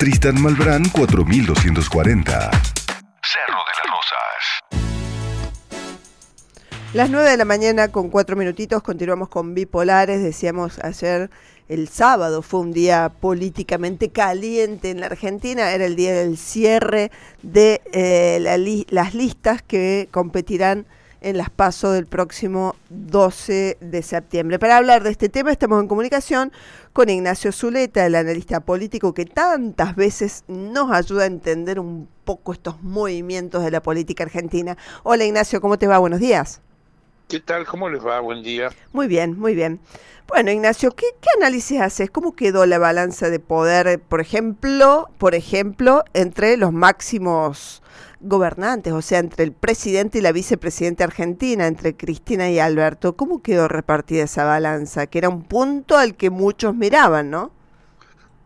Tristan Malbrán 4240. Cerro de las Rosas. Las 9 de la mañana con cuatro minutitos continuamos con bipolares. Decíamos ayer, el sábado fue un día políticamente caliente en la Argentina. Era el día del cierre de eh, las listas que competirán en las PASO del próximo 12 de septiembre. Para hablar de este tema estamos en comunicación con Ignacio Zuleta, el analista político que tantas veces nos ayuda a entender un poco estos movimientos de la política argentina. Hola Ignacio, ¿cómo te va? Buenos días. ¿Qué tal? ¿Cómo les va? Buen día. Muy bien, muy bien. Bueno, Ignacio, ¿qué, qué análisis haces? ¿Cómo quedó la balanza de poder, por ejemplo, por ejemplo, entre los máximos gobernantes, o sea, entre el presidente y la vicepresidenta argentina, entre Cristina y Alberto, ¿cómo quedó repartida esa balanza? Que era un punto al que muchos miraban, ¿no?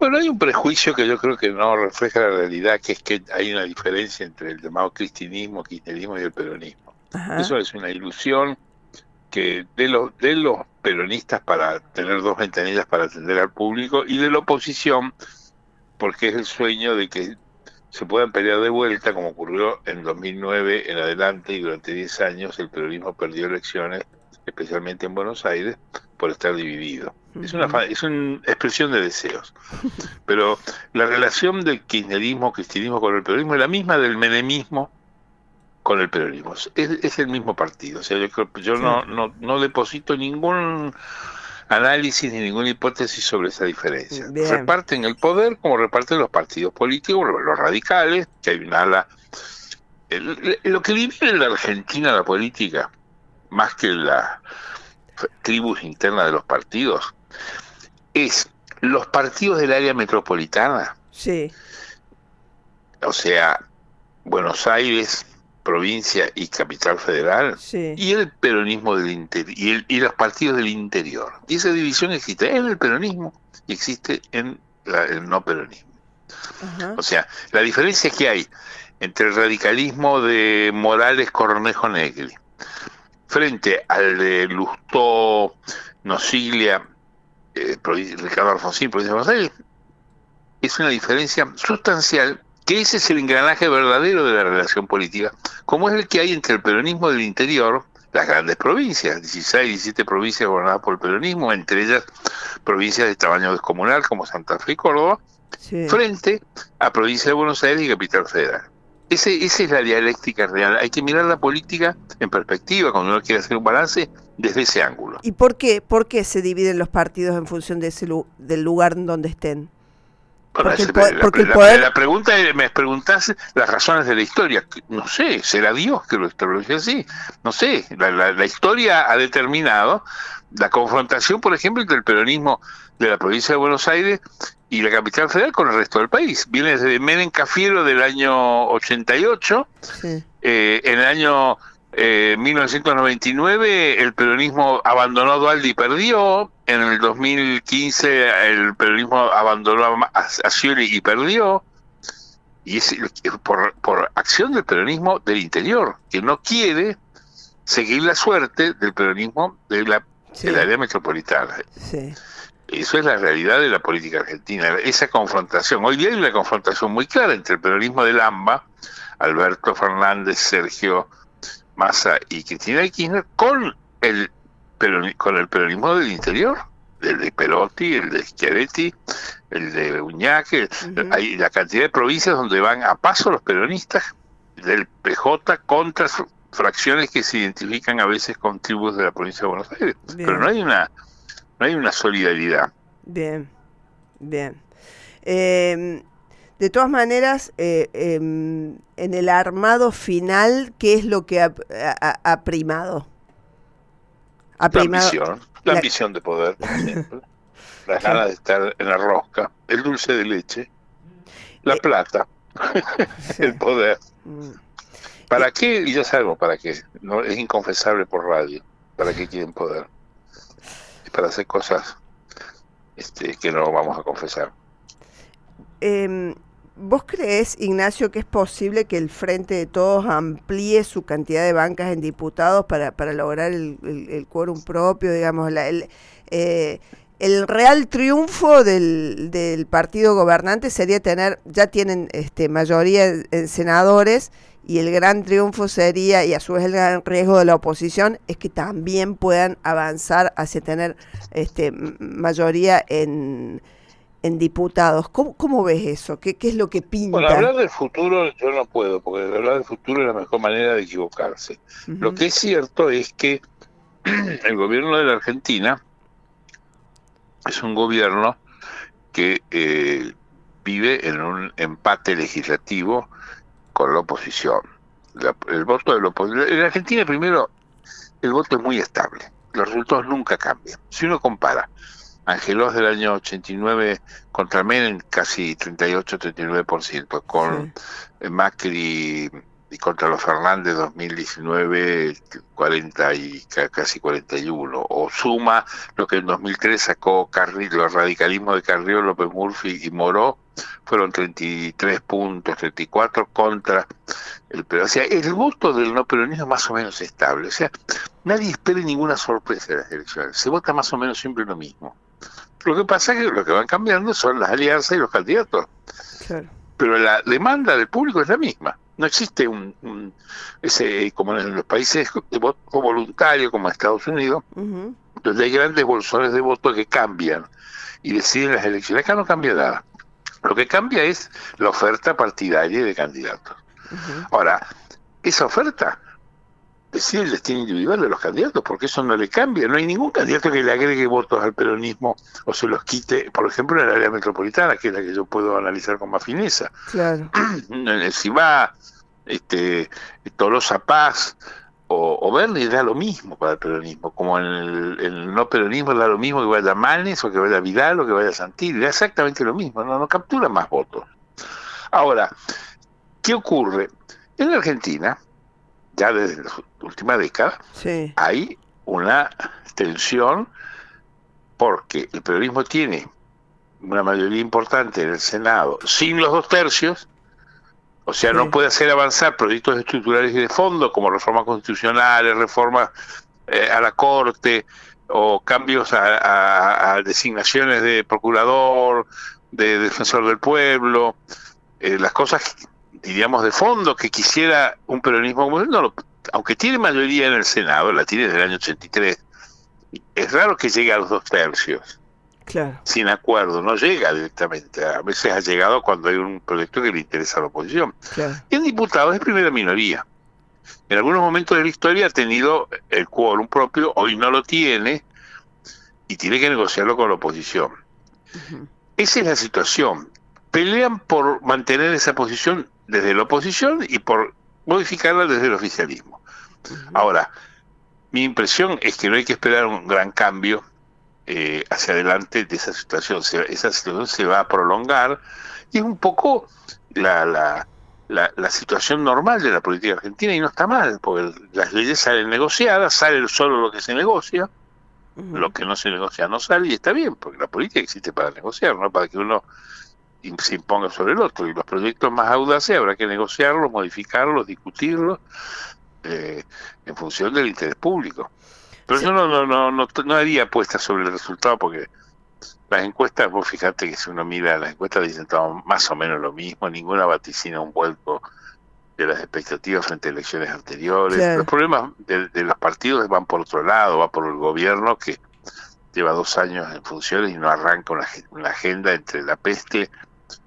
Bueno, hay un prejuicio que yo creo que no refleja la realidad, que es que hay una diferencia entre el llamado cristinismo, kirchnerismo y el peronismo. Eso es una ilusión que de los de los peronistas para tener dos ventanillas para atender al público y de la oposición porque es el sueño de que se puedan pelear de vuelta, como ocurrió en 2009 en adelante y durante 10 años el peronismo perdió elecciones, especialmente en Buenos Aires, por estar dividido. Es una, es una expresión de deseos. Pero la relación del kirchnerismo, cristianismo con el peronismo es la misma del menemismo con el peronismo. Es, el mismo partido. O sea, yo, yo no, no, no deposito ningún análisis ni ninguna hipótesis sobre esa diferencia. Reparten el poder como reparten los partidos políticos, los radicales, que hay un ala. lo que divide en la Argentina la política, más que la tribus interna de los partidos, es los partidos del área metropolitana. Sí. O sea, Buenos Aires, provincia y capital federal, y el peronismo del interior, y, los partidos del interior. Y esa división existe en el peronismo y existe en el no peronismo. O sea, la diferencia que hay entre el radicalismo de Morales Cornejo Negri frente al de Lustó, Nosiglia, eh, Ricardo Alfonsín, provincia de Buenos Aires, es una diferencia sustancial que ese es el engranaje verdadero de la relación política, como es el que hay entre el peronismo del interior, las grandes provincias, 16, 17 provincias gobernadas por el peronismo, entre ellas provincias de tamaño descomunal como Santa Fe y Córdoba, frente a provincia de Buenos Aires y Capital Federal. Ese, esa es la dialéctica real. Hay que mirar la política en perspectiva cuando uno quiere hacer un balance desde ese ángulo. ¿Y por qué, por qué se dividen los partidos en función de ese, del lugar en donde estén? Porque, la, pregunta me preguntás las razones de la historia. No sé, será Dios que lo estableció así. No sé, la, historia ha determinado la confrontación, por ejemplo, entre el peronismo de la provincia de Buenos Aires y la capital federal con el resto del país. Viene desde Menem Cafiero del año 88, eh, en el año eh, 1999 el peronismo abandonó a Dualdi y perdió. En el 2015 el peronismo abandonó a, Scioli y perdió. Y es por, por acción del peronismo del interior, que no quiere seguir la suerte del peronismo de la, área metropolitana. Eso es la realidad de la política argentina, esa confrontación. Hoy día hay una confrontación muy clara entre el peronismo del AMBA, Alberto Fernández, Sergio Massa y Cristina Kirchner con el con el peronismo del interior, el de Perotti, el de Schiaretti, el de Uñaque, hay la cantidad de provincias donde van a paso los peronistas del PJ contra fracciones que se identifican a veces con tribus de la provincia de Buenos Aires, pero no hay una no hay una solidaridad. Bien, bien. Eh, de todas maneras, eh, em, en el armado final, ¿qué es lo que ha, primado? la ambición, la, ambición de poder, Las ganas de estar en la rosca, el dulce de leche, la eh, plata, el poder. Mm. ¿Para qué? Y ya sabemos para qué. No, es inconfesable por radio. ¿Para qué quieren poder? Es para hacer cosas este, que no vamos a confesar. Eh, ¿Vos crees, Ignacio, que es posible que el Frente de Todos amplíe su cantidad de bancas en diputados para, para lograr el, el, quórum propio, digamos, la, el, eh, el real triunfo del, del, partido gobernante sería tener, ya tienen este, mayoría en senadores, y el gran triunfo sería, y a su vez el gran riesgo de la oposición, es que también puedan avanzar hacia tener este, mayoría en, en diputados. ¿Cómo, ¿Cómo, ves eso? ¿Qué, ¿Qué es lo que pinta? Bueno, hablar del futuro yo no puedo, porque hablar del futuro es la mejor manera de equivocarse. Lo que es cierto es que el gobierno de la Argentina es un gobierno que eh, vive en un empate legislativo con la oposición. el voto de la oposición. En Argentina, primero, el voto es muy estable. Los resultados nunca cambian. Si uno compara Angelos del año 89 contra Menem, casi 38-39%, con Macri y contra los Fernández 2019 40 y casi 41 o suma lo que en 2003 sacó Carrillo, el radicalismo de Carrillo, López Murphy y Moró fueron 33 puntos 34 contra el pero o sea el voto del no peronismo es más o menos estable. O sea nadie espere ninguna sorpresa en las elecciones. Se vota más o menos siempre lo mismo lo que pasa es que lo que van cambiando son las alianzas y los candidatos pero la demanda del público es la misma no existe un, ese como en los países de voto voluntario como Estados Unidos, donde hay grandes bolsones de voto que cambian y deciden las elecciones. Acá no cambia nada. Lo que cambia es la oferta partidaria de candidatos. Ahora, esa oferta decide el destino individual de los candidatos, porque eso no le cambia. No hay ningún candidato que le agregue votos al peronismo o se los quite, por ejemplo, en el área metropolitana, que es la que yo puedo analizar con más fineza. Claro. si va este, Tolosa Paz o, o Berni da lo mismo para el peronismo, como en el, no peronismo da lo mismo que vaya Manes o que vaya Vidal o que vaya Santilli, da exactamente lo mismo, no, no captura más votos. Ahora, ¿qué ocurre? En la Argentina, ya desde la última década, hay una tensión porque el peronismo tiene una mayoría importante en el Senado sin los dos tercios, o sea, no puede hacer avanzar proyectos estructurales y de fondo como reformas constitucionales, reformas eh, a la Corte o cambios a, designaciones de procurador, de defensor del pueblo, eh, las cosas, diríamos, de fondo que quisiera un peronismo como no, aunque tiene mayoría en el Senado, la tiene desde el año 83, es raro que llegue a los dos tercios sin acuerdo, no llega directamente. A veces ha llegado cuando hay un proyecto que le interesa a la oposición. Y en diputados es primera minoría. En algunos momentos de la historia ha tenido el quórum propio, hoy no lo tiene y tiene que negociarlo con la oposición. Esa es la situación. Pelean por mantener esa posición desde la oposición y por modificarla desde el oficialismo. Ahora, mi impresión es que no hay que esperar un gran cambio eh, hacia adelante de esa situación. esa situación se va a prolongar y es un poco la, la, la, situación normal de la política argentina y no está mal, porque las leyes salen negociadas, sale solo lo que se negocia, lo que no se negocia no sale y está bien, porque la política existe para negociar, no para que uno se imponga sobre el otro. Y los proyectos más audaces habrá que negociarlos, modificarlos, discutirlos eh, en función del interés público. Pero yo no, no, no, no, no haría apuestas sobre el resultado porque las encuestas, vos fijate que si uno mira las encuestas dicen todo más o menos lo mismo, ninguna vaticina un vuelco de las expectativas frente a elecciones anteriores. Los problemas de, los partidos van por otro lado, va por el gobierno que lleva dos años en funciones y no arranca una, agenda entre la peste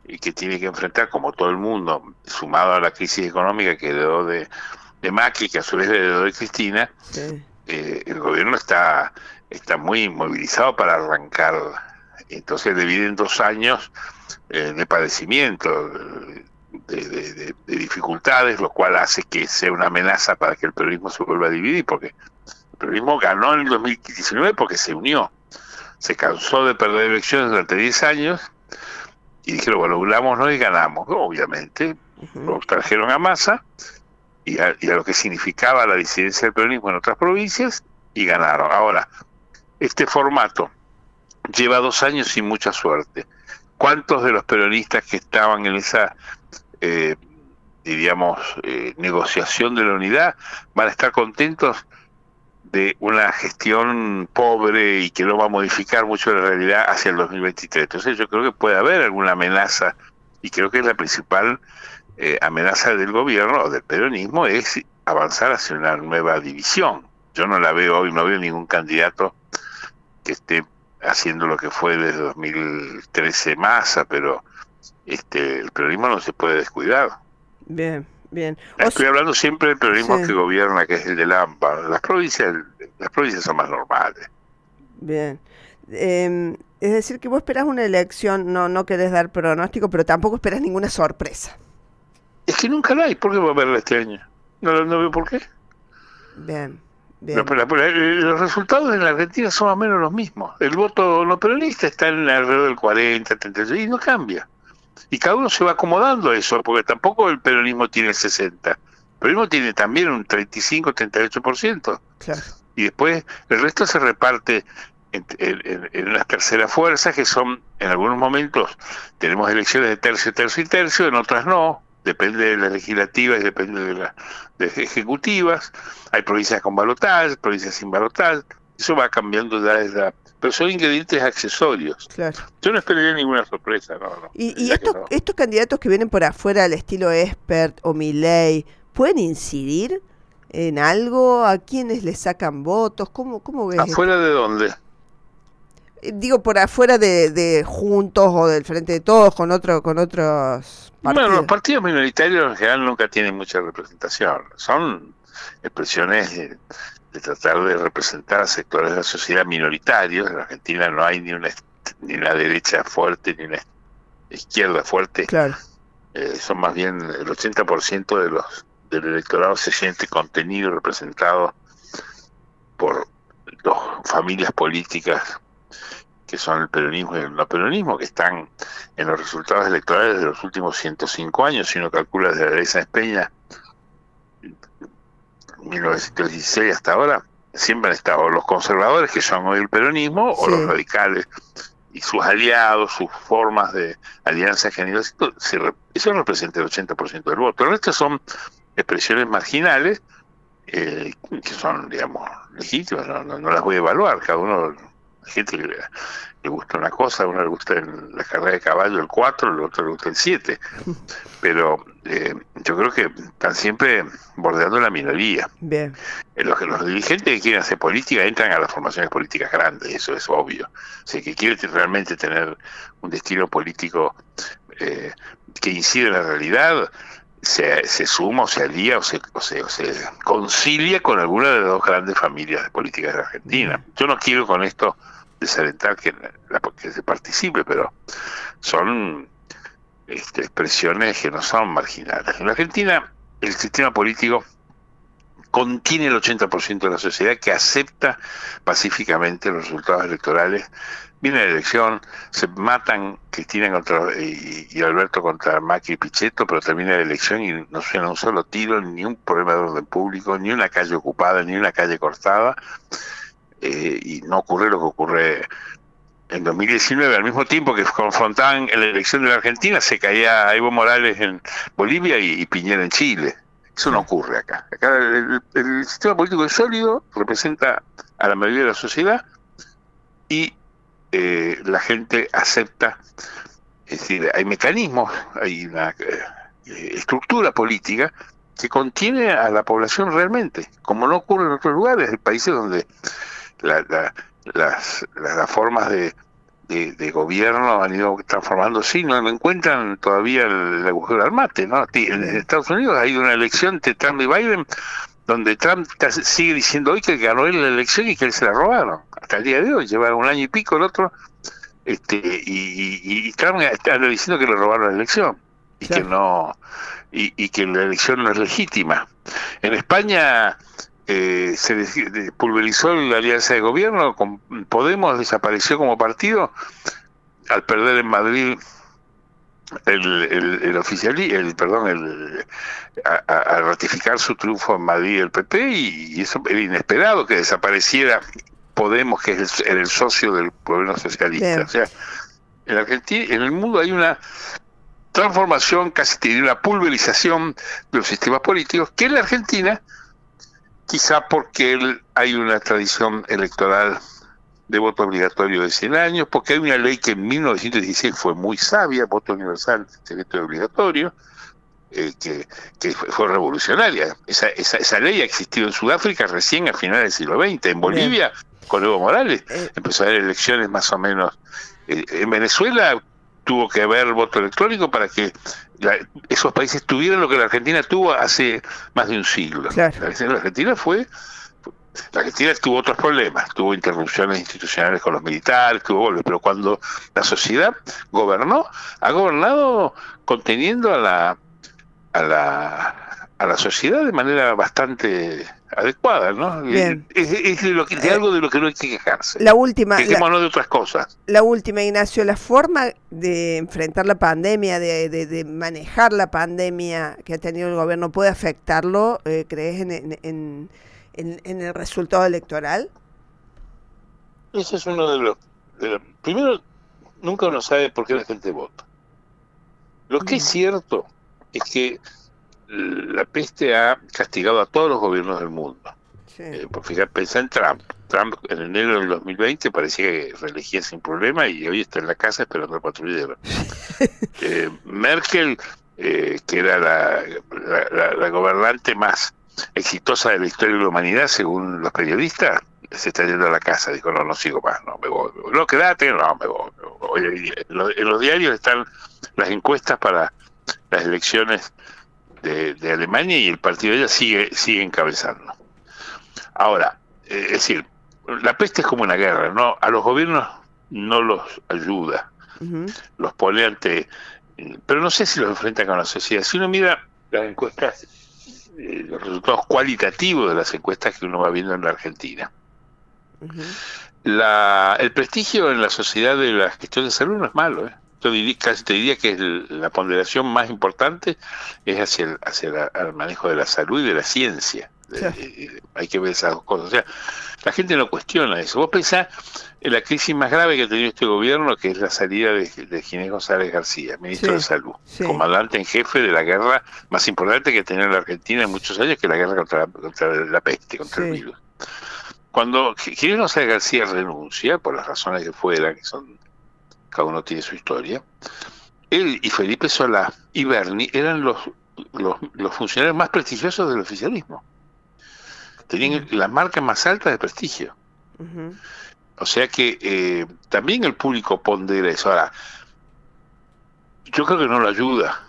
y que tiene que enfrentar, como todo el mundo, sumado a la crisis económica que heredó de, de Macri, que a su vez heredó de Cristina, eh, el gobierno está, está muy movilizado para arrancar. Entonces divide en dos años eh, de padecimiento, de, dificultades, lo cual hace que sea una amenaza para que el peronismo se vuelva a dividir, porque el peronismo ganó en el 2019 porque se unió. Se cansó de perder elecciones durante 10 años y dijeron, bueno, logramos y ganamos. Obviamente, lo trajeron a masa y a, lo que significaba la disidencia del peronismo en otras provincias y ganaron. Ahora, este formato lleva dos años sin mucha suerte. ¿Cuántos de los peronistas que estaban en esa, eh, diríamos, eh, negociación de la unidad van a estar contentos de una gestión pobre y que no va a modificar mucho la realidad hacia el 2023. Entonces yo creo que puede haber alguna amenaza y creo que la principal eh, amenaza del gobierno o del peronismo es avanzar hacia una nueva división. Yo no la veo hoy, no veo ningún candidato que esté haciendo lo que fue desde 2013 Massa, pero este el peronismo no se puede descuidar. Bien, bien. Estoy hablando siempre del peronismo que gobierna, que es el de Lampa. Las provincias, las provincias son más normales. Bien. Em, es decir, que vos esperás una elección, no, no querés dar pronóstico, pero tampoco esperás ninguna sorpresa. Es que nunca la hay. ¿Por qué va a haberla este año? No, no veo por qué. Bien. los resultados en la Argentina son más o menos los mismos. El voto no peronista está en alrededor del 40, 36 y no cambia. Y cada uno se va acomodando a eso, porque tampoco el peronismo tiene el 60. El peronismo tiene también un 35, 38%. Claro. Y después el resto se reparte en, en, en, unas terceras fuerzas que son, en algunos momentos, tenemos elecciones de tercio, tercio y tercio, en otras no depende de las legislativas y depende de las ejecutivas. Hay provincias con balotaje, provincias sin balotaje. Eso va cambiando ya Pero son ingredientes accesorios. Yo no esperaría ninguna sorpresa. No, ¿Y, estos, estos candidatos que vienen por afuera al estilo Expert o Milley, ¿pueden incidir en algo? ¿A quiénes les sacan votos? ¿Cómo, cómo ves? ¿Afuera de dónde? Eh, digo, por afuera de, de Juntos o del Frente de Todos, con, otro, con otros bueno, los partidos minoritarios en general nunca tienen mucha representación. Son expresiones de, tratar de representar a sectores de la sociedad minoritarios. En Argentina no hay ni una ni una derecha fuerte ni una izquierda fuerte. Claro. Eh, son más bien el 80% de los del electorado se siente contenido y representado por dos familias políticas que son el peronismo y el no peronismo, que están en los resultados electorales de los últimos 105 años, si uno calcula desde la ley Sáenz Peña, 1916 hasta ahora, siempre han estado los conservadores, que son hoy el peronismo, o los radicales y sus aliados, sus formas de alianza general, eso representa el 80% del voto. El resto son expresiones marginales eh, que son, digamos, legítimas, no, no, las voy a evaluar, cada uno gente que le, gusta una cosa, a uno le gusta en la carrera de caballo el 4, al otro le gusta el 7. Pero eh, yo creo que están siempre bordeando la minoría. Bien. Eh, los, los dirigentes que quieren hacer política entran a las formaciones políticas grandes, eso es obvio. O sea, que quiere realmente tener un destino político eh, que incide en la realidad, se, se, suma o se alía o se, o se, o se, concilia con alguna de las dos grandes familias de políticas de Argentina. Yo no quiero con esto desalentar que, la, que se participe, pero son este, expresiones que no son marginales. En Argentina el sistema político contiene el 80% de la sociedad que acepta pacíficamente los resultados electorales. Viene la elección, se matan Cristina contra, y, Alberto contra Macri y Pichetto, pero termina la elección y no suena un solo tiro, ni un problema de orden público, ni una calle ocupada, ni una calle cortada. Eh, y no ocurre lo que ocurre en 2019, al mismo tiempo que confrontaban en la elección de la Argentina, se caía Evo Morales en Bolivia y, Piñera en Chile. Eso no ocurre acá. Acá el, sistema político es sólido, representa a la mayoría de la sociedad y eh, la gente acepta, es decir, hay mecanismos, hay una eh, estructura política que contiene a la población realmente, como no ocurre en otros lugares, en países donde la, las, las, formas de, de, gobierno han ido transformándose y no, encuentran todavía el, agujero al mate. ¿no? En Estados Unidos hay una elección entre Trump y Biden donde Trump sigue diciendo hoy que ganó él la elección y que él se la robaron. Hasta el día de hoy, lleva un año y pico el otro, este, y, Trump está diciendo que le robaron la elección y que no y, y que la elección no es legítima. En España eh, se pulverizó la alianza de gobierno, con Podemos desapareció como partido al perder en Madrid el, el, el el, perdón, el, a, ratificar su triunfo en Madrid el PP y, eso era inesperado que desapareciera Podemos, que es el, el socio del gobierno socialista. O sea, en Argentina, en el mundo hay una transformación, casi tiene una pulverización de los sistemas políticos, que en la Argentina quizá porque hay una tradición electoral de voto obligatorio de 100 años, porque hay una ley que en 1916 fue muy sabia, voto universal, secreto obligatorio, eh, que, fue, revolucionaria. Esa, esa, esa, ley ha existido en Sudáfrica recién a finales del siglo XX. En Bolivia, con Evo Morales, eh. empezó a haber elecciones más o menos. Eh, en Venezuela tuvo que haber voto electrónico para que esos países tuvieran lo que la Argentina tuvo hace más de un siglo. La Argentina fue la Argentina tuvo otros problemas, tuvo interrupciones institucionales con los militares, tuvo golpes, pero cuando la sociedad gobernó, ha gobernado conteniendo a la a la a la sociedad de manera bastante adecuada, ¿no? Es, de, lo que, de algo de lo que no hay que quejarse. La última. Quejémonos de otras cosas. La última, Ignacio, la forma de enfrentar la pandemia, de, de, manejar la pandemia que ha tenido el gobierno, ¿puede afectarlo, eh, crees, en, en en, el resultado electoral? Ese es uno de los, Primero, nunca uno sabe por qué la gente vota. Lo que es cierto es que la peste ha castigado a todos los gobiernos del mundo. Eh, por fijar, pensá en Trump. Trump en enero del 2020 parecía que reelegía sin problema y hoy está en la casa esperando al patrullero. eh, Merkel, eh, que era la, gobernante más exitosa de la historia de la humanidad, según los periodistas, se está yendo a la casa. Dijo, no, no sigo más, no, me voy. No, quédate, no, me voy. En, los, diarios están las encuestas para las elecciones de, Alemania y el partido de ella sigue, sigue encabezando. Ahora, eh, es decir, la peste es como una guerra, ¿no? A los gobiernos no los ayuda, los pone ante... Pero no sé si los enfrenta con la sociedad. Si uno mira las encuestas eh, los resultados cualitativos de las encuestas que uno va viendo en la Argentina. la, el prestigio en la sociedad de la gestión de salud no es malo. ¿eh? Yo casi te diría que la ponderación más importante es hacia el, hacia el manejo de la salud y de la ciencia. Eh, hay que ver esas dos cosas. O sea, la gente no cuestiona eso. Vos pensás en la crisis más grave que ha tenido este gobierno, que es la salida de, Ginés González García, ministro de Salud, comandante en jefe de la guerra más importante que ha tenido la Argentina en muchos años, que es la guerra contra, la peste, contra el virus. Cuando Ginés González García renuncia, por las razones que fueran, que son cada uno tiene su historia, él y Felipe Solá y Berni eran los, los, los funcionarios más prestigiosos del oficialismo tenían la marca más alta de prestigio. O sea que eh, también el público pondera eso. Ahora, yo creo que no lo ayuda.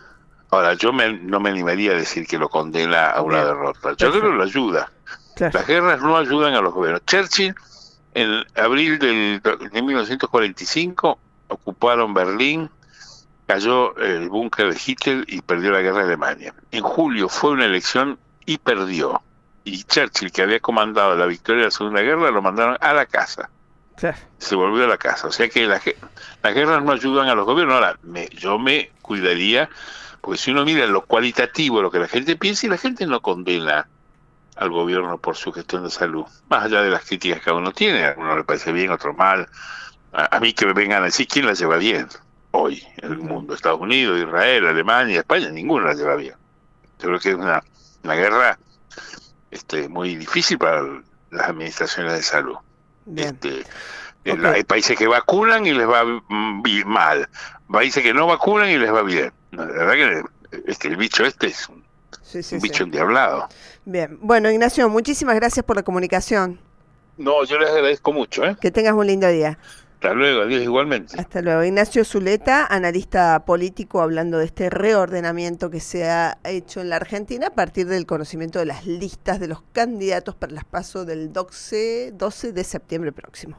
Ahora, yo no me animaría a decir que lo condena a una derrota. Yo creo que lo ayuda. Las guerras no ayudan a los gobiernos. Churchill, en abril del, de 1945, ocuparon Berlín, cayó el búnker de Hitler y perdió la guerra de Alemania. En julio fue una elección y perdió y Churchill, que había comandado la victoria de la Segunda Guerra, lo mandaron a la casa. Se volvió a la casa. O sea que las guerras no ayudan a los gobiernos. Ahora, me, yo me cuidaría, porque si uno mira lo cualitativo, lo que la gente piensa, y la gente no condena al gobierno por su gestión de salud, más allá de las críticas que uno tiene, a uno le parece bien, otro mal. A, mí que me vengan a decir quién la lleva bien hoy en el mundo, Estados Unidos, Israel, Alemania, España, ninguno la lleva bien. Yo creo que es una, una guerra este, muy difícil para las administraciones de salud. Este, eh, Hay países que vacunan y les va mal, países que no vacunan y les va bien. La verdad que este, el bicho este es un, bicho endiablado. Bien, bueno Ignacio, muchísimas gracias por la comunicación. No, yo les agradezco mucho. ¿eh? Que tengas un lindo día. Hasta luego, adiós igualmente. Hasta luego. Ignacio Zuleta, analista político, hablando de este reordenamiento que se ha hecho en la Argentina a partir del conocimiento de las listas de los candidatos para las pasos del 12, 12 de septiembre próximo.